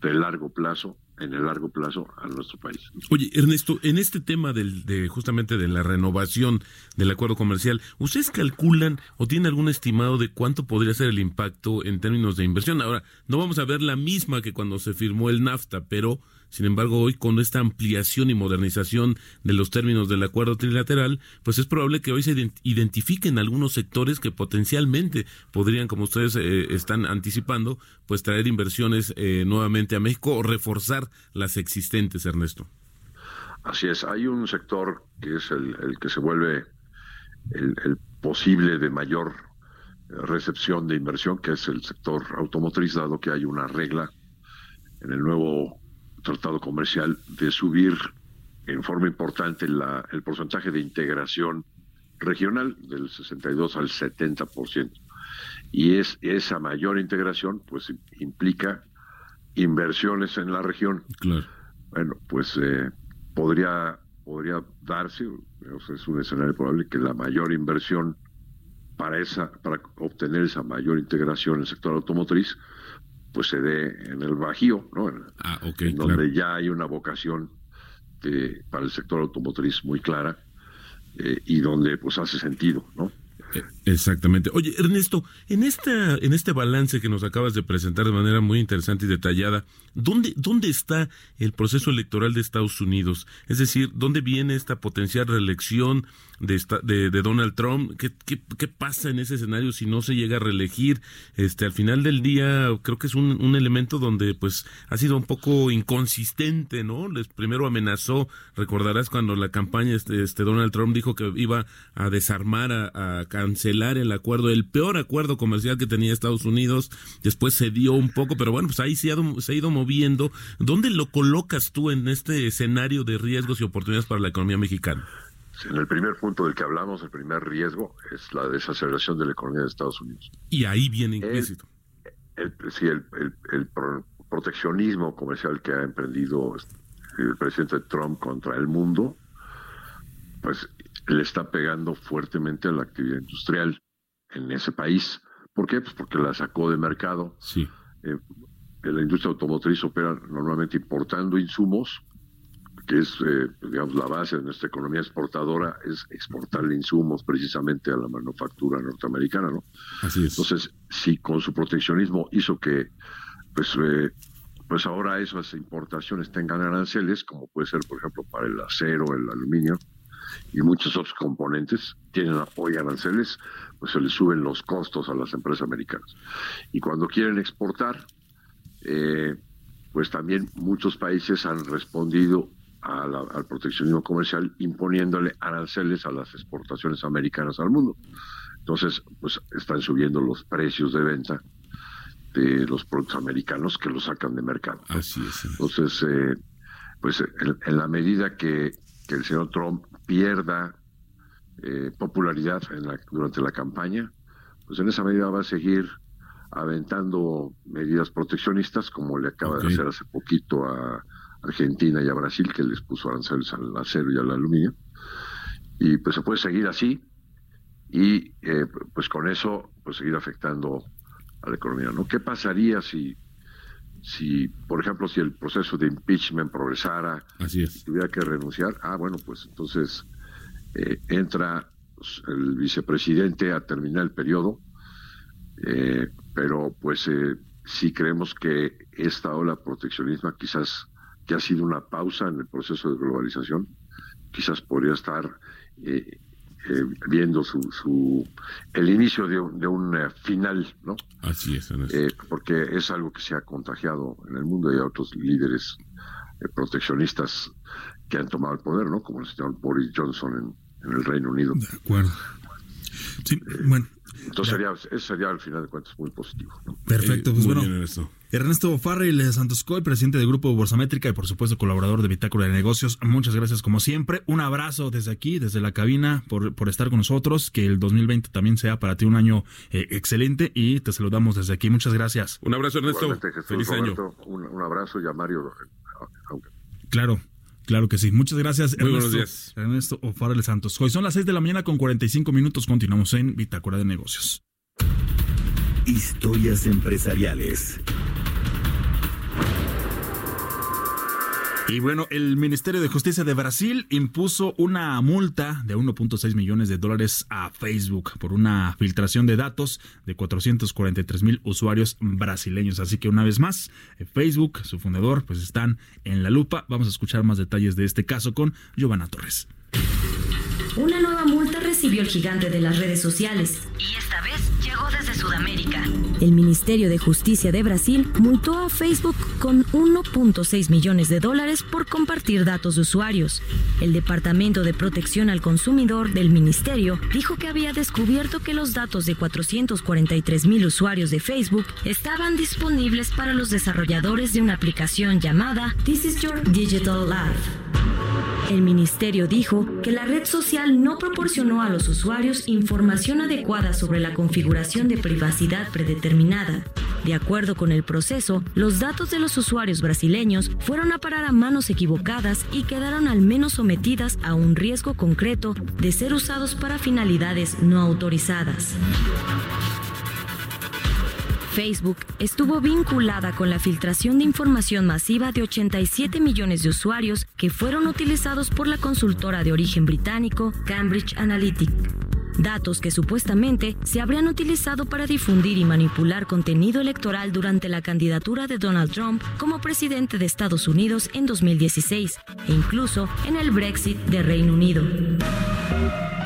de largo plazo en el largo plazo a nuestro país. Oye, Ernesto, en este tema del, de justamente de la renovación del acuerdo comercial, ¿ustedes calculan o tienen algún estimado de cuánto podría ser el impacto en términos de inversión? Ahora, no vamos a ver la misma que cuando se firmó el NAFTA, pero sin embargo, hoy con esta ampliación y modernización de los términos del acuerdo trilateral, pues es probable que hoy se identifiquen algunos sectores que potencialmente podrían, como ustedes eh, están anticipando, pues traer inversiones eh, nuevamente a México o reforzar las existentes, Ernesto. Así es, hay un sector que es el, que se vuelve el, el posible de mayor recepción de inversión, que es el sector automotriz, dado que hay una regla en el nuevo tratado comercial de subir en forma importante la, el porcentaje de integración regional del 62 al 70%. Y es esa mayor integración pues implica inversiones en la región. Claro. Bueno, pues eh, podría podría darse, es un escenario probable que la mayor inversión para esa para obtener esa mayor integración en el sector automotriz pues se dé en el Bajío, ¿no? Ah, en donde ya hay una vocación para el sector automotriz muy clara eh, y donde pues hace sentido, ¿no? Exactamente. Oye, Ernesto, en esta, en este balance que nos acabas de presentar de manera muy interesante y detallada, ¿dónde, dónde está el proceso electoral de Estados Unidos? Es decir, ¿dónde viene esta potencial reelección de, de, Donald Trump. ¿Qué, ¿Qué, pasa en ese escenario si no se llega a reelegir? Este, al final del día, creo que es un, un elemento donde pues ha sido un poco inconsistente, ¿no? Les primero amenazó, recordarás cuando la campaña este, este Donald Trump dijo que iba a desarmar, a, a cancelar el acuerdo, el peor acuerdo comercial que tenía Estados Unidos. Después se dio un poco, pero bueno, pues ahí se ha, se ha ido moviendo. ¿Dónde lo colocas tú en este escenario de riesgos y oportunidades para la economía mexicana? En el primer punto del que hablamos, el primer riesgo es la desaceleración de la economía de Estados Unidos. Y ahí viene implícito. El, sí, el, el, proteccionismo comercial que ha emprendido el presidente Trump contra el mundo, pues le está pegando fuertemente a la actividad industrial en ese país. ¿Por qué? Pues porque la sacó de mercado. Sí. Eh, la industria automotriz opera normalmente importando insumos que es, eh, digamos, la base de nuestra economía exportadora, es exportar insumos precisamente a la manufactura norteamericana, ¿no? Así es. Entonces, si con su proteccionismo hizo que, pues, eh, pues ahora esas importaciones tengan aranceles, como puede ser, por ejemplo, para el acero, el aluminio y muchos otros componentes, tienen hoy aranceles, pues se les suben los costos a las empresas americanas. Y cuando quieren exportar, eh, pues también muchos países han respondido al proteccionismo comercial imponiéndole aranceles a las exportaciones americanas al mundo. Entonces, pues están subiendo los precios de venta de los productos americanos que los sacan de mercado. Así es. Entonces, eh, pues en, la medida que, el señor Trump pierda eh, popularidad durante la campaña, pues en esa medida va a seguir aventando medidas proteccionistas, como le acaba de hacer hace poquito a Argentina y a Brasil, que les puso aranceles al acero y al aluminio. Y pues se puede seguir así y eh, pues con eso pues seguir afectando a la economía. ¿no? ¿Qué pasaría si, si, por ejemplo, si el proceso de impeachment progresara Así es. tuviera que renunciar? Ah, bueno, pues entonces eh, entra el vicepresidente a terminar el periodo, eh, pero pues si creemos que esta ola proteccionismo quizás que ha sido una pausa en el proceso de globalización, quizás podría estar eh, eh, viendo su, su, el inicio de un, de un eh, final, ¿no? Así es. porque es algo que se ha contagiado en el mundo y a otros líderes proteccionistas que han tomado el poder, ¿no? Como el señor Boris Johnson en, el Reino Unido. De acuerdo. Sí, bueno. Entonces sería, eso sería al final de cuentas muy positivo. Perfecto, pues bueno. Ernesto Farrell Santoscoy, presidente del Grupo Borsamétrica y por supuesto colaborador de Bitácora de Negocios, muchas gracias como siempre. Un abrazo desde aquí, desde la cabina, por, por estar con nosotros. Que el 2020 también sea para ti un año eh, excelente y te saludamos desde aquí. Muchas gracias. Un abrazo, Ernesto. Feliz año. Un, abrazo y a Mario. Claro. Claro que sí. Muchas gracias, Muy Ernesto, buenos días. Ernesto O'Farrell Santos. Hoy son las 6 de la mañana con 45 minutos. Continuamos en Bitácora de Negocios. Historias empresariales. Y bueno, el Ministerio de Justicia de Brasil impuso una multa de 1.6 millones de dólares a Facebook por una filtración de datos de 443 mil usuarios brasileños. Así que una vez más, Facebook, su fundador, pues están en la lupa. Vamos a escuchar más detalles de este caso con Giovanna Torres. Una nueva multa recibió el gigante de las redes sociales y esta vez El Ministerio de Justicia de Brasil multó a Facebook con 1.6 millones de dólares por compartir datos de usuarios. El Departamento de Protección al Consumidor del Ministerio dijo que había descubierto que los datos de 443 mil usuarios de Facebook estaban disponibles para los desarrolladores de una aplicación llamada This is Your Digital Life. El ministerio dijo que la red social no proporcionó a los usuarios información adecuada sobre la configuración de privacidad predeterminada. De acuerdo con el proceso, los datos de los usuarios brasileños fueron a parar a manos equivocadas y quedaron al menos sometidas a un riesgo concreto de ser usados para finalidades no autorizadas. Facebook estuvo vinculada con la filtración de información masiva de 87 millones de usuarios que fueron utilizados por la consultora de origen británico Cambridge Analytica. Datos que supuestamente se habrían utilizado para difundir y manipular contenido electoral durante la candidatura de Donald Trump como presidente de Estados Unidos en 2016 e incluso en el Brexit de Reino Unido.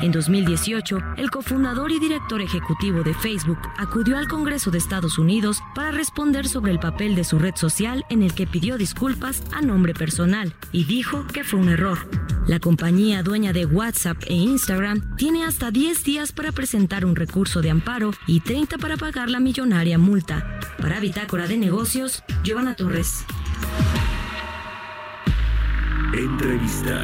En 2018, el cofundador y director ejecutivo de Facebook acudió al Congreso de Estados Unidos para responder sobre el papel de su red social en el que pidió disculpas a nombre personal y dijo que fue un error. La compañía dueña de WhatsApp e Instagram tiene hasta 10 días para presentar un recurso de amparo y 30 para pagar la millonaria multa. Para Bitácora de Negocios, Giovanna Torres. Entrevista.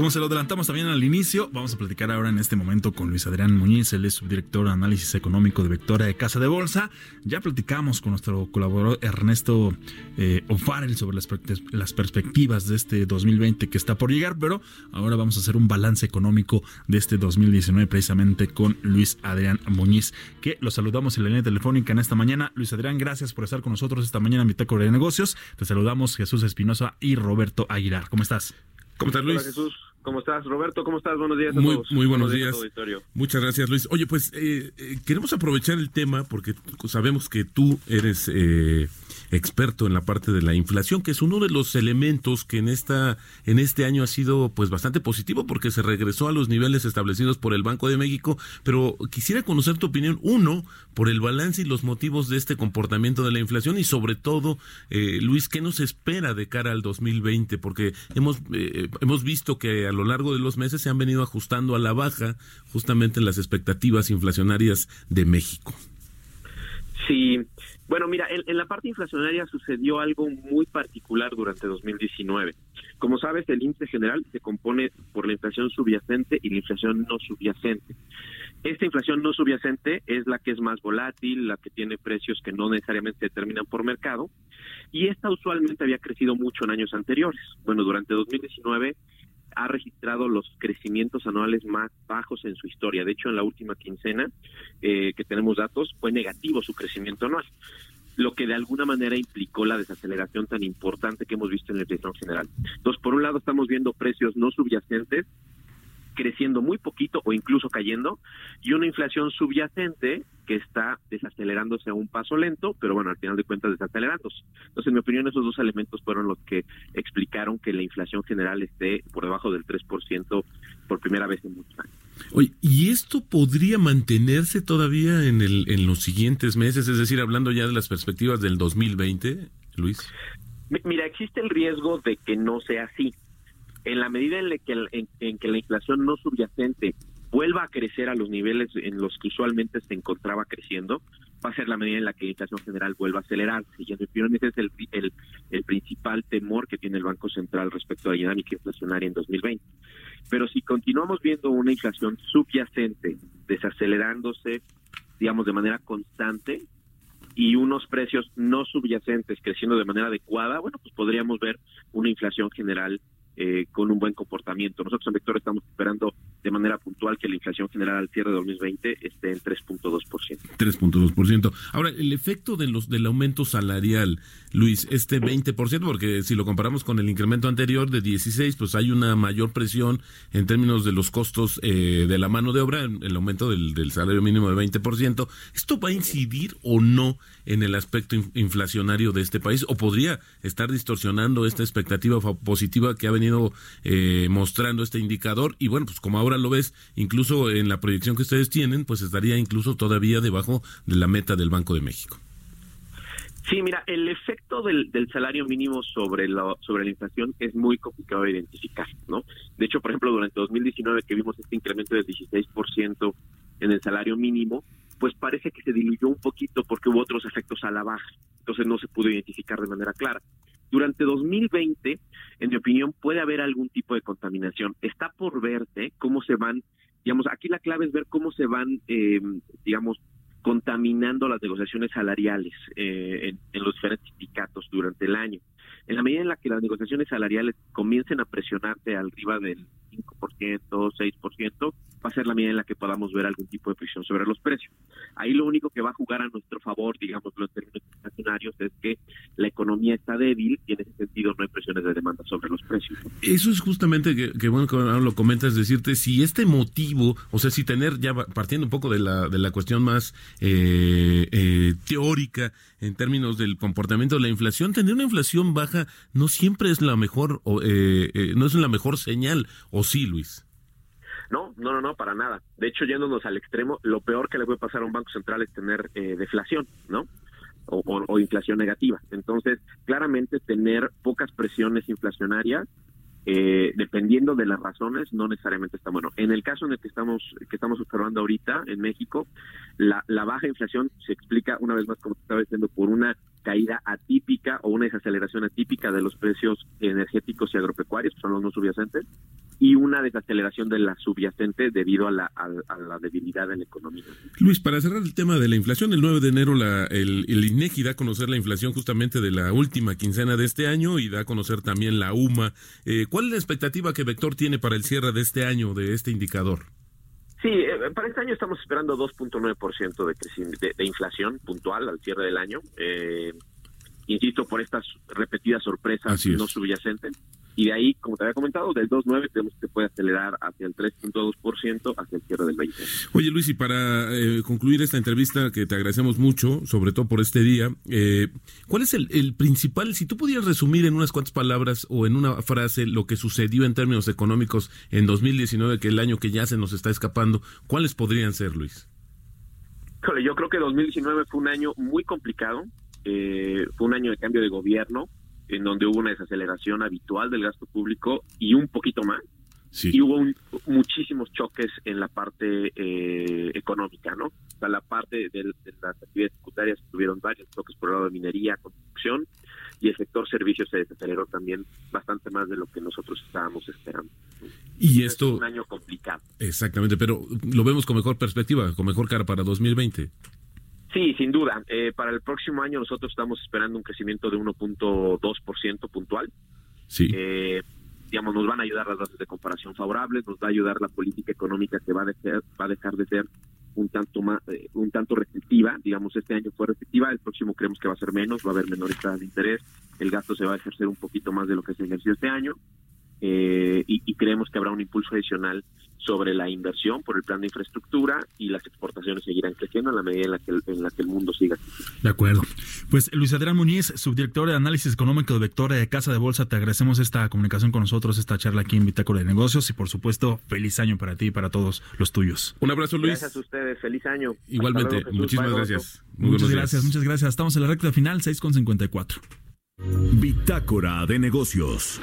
Como se lo adelantamos también al inicio, vamos a platicar ahora en este momento con Luis Adrián Muñiz, él es subdirector de análisis económico de Vectora de Casa de Bolsa. Ya platicamos con nuestro colaborador Ernesto eh, O'Farrell sobre las, las, perspectivas de este 2020 que está por llegar, pero ahora vamos a hacer un balance económico de este 2019 precisamente con Luis Adrián Muñiz, que lo saludamos en la línea telefónica en esta mañana. Luis Adrián, gracias por estar con nosotros esta mañana en Bitácora de Negocios. Te saludamos Jesús Espinosa y Roberto Aguilar. ¿Cómo estás? ¿Cómo estás, Luis? Hola, Jesús. ¿Cómo estás, Roberto? ¿Cómo estás? Buenos días a muy, todos. Muy buenos, días. Muchas gracias, Luis. Oye, pues eh, eh, queremos aprovechar el tema porque sabemos que tú eres eh, experto en la parte de la inflación, que es uno de los elementos que en esta en este año ha sido pues bastante positivo porque se regresó a los niveles establecidos por el Banco de México, pero quisiera conocer tu opinión uno por el balance y los motivos de este comportamiento de la inflación y sobre todo eh, Luis, ¿qué nos espera de cara al 2020? Porque hemos eh, hemos visto que a lo largo de los meses se han venido ajustando a la baja justamente las expectativas inflacionarias de México. Sí, bueno, mira, en, la parte inflacionaria sucedió algo muy particular durante 2019. Como sabes, el índice general se compone por la inflación subyacente y la inflación no subyacente. Esta inflación no subyacente es la que es más volátil, la que tiene precios que no necesariamente se determinan por mercado, y esta usualmente había crecido mucho en años anteriores. Bueno, durante 2019 ha registrado los crecimientos anuales más bajos en su historia. De hecho, en la última quincena eh, que tenemos datos, fue negativo su crecimiento anual, lo que de alguna manera implicó la desaceleración tan importante que hemos visto en el inflación general. Entonces, por un lado, estamos viendo precios no subyacentes creciendo muy poquito o incluso cayendo, y una inflación subyacente que está desacelerándose a un paso lento, pero bueno, al final de cuentas desacelerándose. Entonces, en mi opinión, esos dos elementos fueron los que explicaron que la inflación general esté por debajo del 3% por primera vez en muchos años. Oye, ¿y esto podría mantenerse todavía en, el, en los siguientes meses? Es decir, hablando ya de las perspectivas del 2020, Luis. Mira, existe el riesgo de que no sea así. En la medida en, que, en, que la inflación no subyacente vuelva a crecer a los niveles en los que usualmente se encontraba creciendo, va a ser la medida en la que la inflación general vuelva a acelerarse. Y en mi opinión ese es el, el, principal temor que tiene el Banco Central respecto a la dinámica inflacionaria en 2020. Pero si continuamos viendo una inflación subyacente desacelerándose, digamos, de manera constante, y unos precios no subyacentes creciendo de manera adecuada, bueno, pues podríamos ver una inflación general eh, con un buen comportamiento. Nosotros en Vector estamos esperando de manera puntual que la inflación general al cierre de 2020 esté en 3.2%. 3.2%. Ahora, el efecto de los del aumento salarial, Luis, este 20%, porque si lo comparamos con el incremento anterior de 16, pues hay una mayor presión en términos de los costos eh, de la mano de obra, el aumento del, del salario mínimo de 20%. ¿Esto va a incidir o no en el aspecto inflacionario de este país o podría estar distorsionando esta expectativa positiva que ha venido eh, mostrando este indicador y bueno, pues como ahora lo ves, incluso en la proyección que ustedes tienen, pues estaría incluso todavía debajo de la meta del Banco de México. Sí, mira, el efecto del, salario mínimo sobre la, sobre la inflación es muy complicado de identificar, ¿no? De hecho, por ejemplo, durante 2019 que vimos este incremento del 16% en el salario mínimo, pues parece que se diluyó un poquito porque hubo otros efectos a la baja, entonces no se pudo identificar de manera clara. Durante 2020, en mi opinión, puede haber algún tipo de contaminación. Está por verse cómo se van, digamos, aquí la clave es ver cómo se van, eh, digamos, contaminando las negociaciones salariales eh, en, los diferentes sindicatos durante el año. En la medida en la que las negociaciones salariales comiencen a presionarse arriba del 5%, 6%, va a ser la medida en la que podamos ver algún tipo de presión sobre los precios. Ahí lo único que va a jugar a nuestro favor, digamos, los términos inflacionarios, es que la economía está débil y en ese sentido no hay presiones de demanda sobre los precios. Eso es justamente que, bueno que lo comentas, decirte si este motivo, o sea, si tener ya partiendo un poco de la, de la cuestión más eh, eh, teórica en términos del comportamiento de la inflación, tener una inflación baja no siempre es la mejor, eh, no es la mejor señal, ¿o sí, Luis? No, no, no, no, para nada. De hecho, yéndonos al extremo, lo peor que le puede pasar a un banco central es tener eh, deflación, ¿no? O, inflación negativa. Entonces, claramente tener pocas presiones inflacionarias, eh, dependiendo de las razones, no necesariamente está bueno. En el caso en el que estamos que estamos observando ahorita en México, la, la baja inflación se explica una vez más, como te estaba diciendo, por una caída atípica o una desaceleración atípica de los precios energéticos y agropecuarios, que son los no subyacentes, y una desaceleración de la subyacente debido a la, debilidad de la economía. Luis, para cerrar el tema de la inflación, el 9 de enero la, el, el, INEGI da a conocer la inflación justamente de la última quincena de este año y da a conocer también la UMA. Eh, ¿Cuál es la expectativa que Vector tiene para el cierre de este año de este indicador? Sí, eh, para este año estamos esperando 2.9% de, de, de inflación puntual al cierre del año. Eh, insisto, por estas repetidas sorpresas no subyacentes. Y de ahí, como te había comentado, del 2.9 tenemos que puede acelerar hacia el 3.2% hacia el cierre del 20. Oye Luis, y para eh, concluir esta entrevista que te agradecemos mucho, sobre todo por este día, eh, ¿cuál es el, el, principal, si tú pudieras resumir en unas cuantas palabras o en una frase lo que sucedió en términos económicos en 2019, que el año que ya se nos está escapando, ¿cuáles podrían ser, Luis? Yo creo que 2019 fue un año muy complicado, eh, fue un año de cambio de gobierno, en donde hubo una desaceleración habitual del gasto público y un poquito más. Y hubo muchísimos choques en la parte eh, económica, ¿no? O sea, la parte de, las actividades secundarias tuvieron varios choques por el lado de minería, construcción, y el sector servicios se desaceleró también bastante más de lo que nosotros estábamos esperando. Y esto... Es un año complicado. Exactamente, pero lo vemos con mejor perspectiva, con mejor cara para 2020. Sí, sin duda. Eh, para el próximo año nosotros estamos esperando un crecimiento de 1.2% puntual. Sí. Eh, digamos, nos van a ayudar las bases de comparación favorables, nos va a ayudar la política económica que va a, dejar, va a dejar de ser un tanto más, eh, un tanto restrictiva. Digamos, este año fue restrictiva, el próximo creemos que va a ser menos, va a haber menores tasas de interés, el gasto se va a ejercer un poquito más de lo que se ejerció este año. y, y, creemos que habrá un impulso adicional sobre la inversión por el plan de infraestructura y las exportaciones seguirán creciendo en la medida en la que el, en la que el mundo siga. De acuerdo. Pues Luis Adrián Muñiz, subdirector de análisis económico de Vector de Casa de Bolsa, te agradecemos esta comunicación con nosotros, esta charla aquí en Bitácora de Negocios y por supuesto, feliz año para ti y para todos los tuyos. Un abrazo Luis. Gracias a ustedes, feliz año. Igualmente, muchísimas gracias. muchas gracias, muchas gracias. Estamos en la recta final, 6.54. Bitácora de Negocios.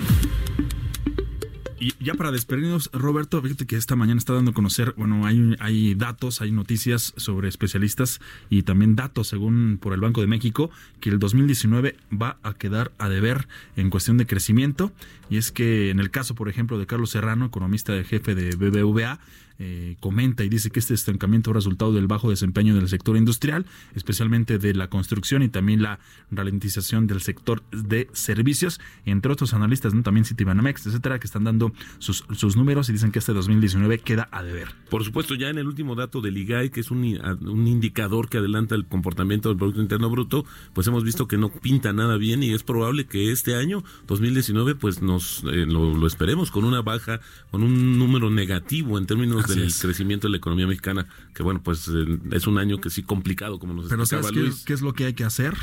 Y ya para despedirnos, Roberto, fíjate que esta mañana está dando a conocer, bueno, hay, hay datos, hay noticias sobre especialistas y también datos, según por el Banco de México, que el 2019 va a quedar a deber en cuestión de crecimiento. Y es que en el caso, por ejemplo, de Carlos Serrano, economista de jefe de BBVA, eh, comenta y dice que este estancamiento es resultado del bajo desempeño del sector industrial, especialmente de la construcción y también la ralentización del sector de servicios, entre otros analistas, ¿no? también Citibanamex, etcétera, que están dando sus, sus números y dicen que este 2019 queda a deber. Por supuesto, ya en el último dato del IGAI, que es un, indicador que adelanta el comportamiento del Producto Interno Bruto, pues hemos visto que no pinta nada bien y es probable que este año, 2019, pues nos eh, lo, esperemos con una baja, con un número negativo en términos del es. crecimiento de la economía mexicana, que bueno, pues eh, es un año que sí complicado, como nos Pero ¿sabes Luis. qué es lo que hay que hacer?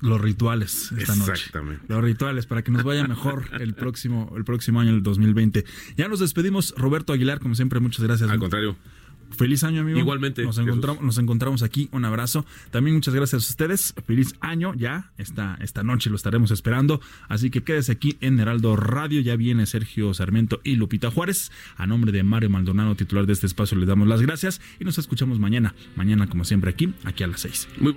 Los rituales esta noche. Exactamente. Los rituales para que nos vaya mejor el próximo, el próximo año, el 2020. Ya nos despedimos. Roberto Aguilar, como siempre, muchas gracias. Al contrario. Feliz año, amigo. Igualmente, Nos encontramos, nos encontramos aquí. Un abrazo. También muchas gracias a ustedes. Feliz año ya. Esta, esta noche lo estaremos esperando. Así que quédese aquí en Heraldo Radio. Ya viene Sergio Sarmiento y Lupita Juárez. A nombre de Mario Maldonado, titular de este espacio, le damos las gracias y nos escuchamos mañana. Mañana, como siempre, aquí, aquí a las seis. Muy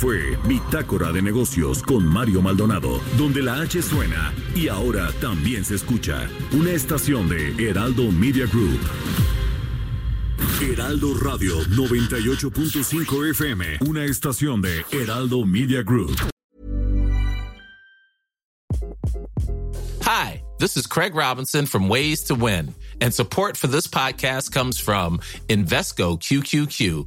fue Bitácora de Negocios con Mario Maldonado, donde la H suena y ahora también se escucha. Una estación de Heraldo Media Group. Heraldo Radio 98.5 FM, una estación de Heraldo Media Group. Hi, this is Craig Robinson from Ways to Win, and support for this podcast comes from Invesco QQQ,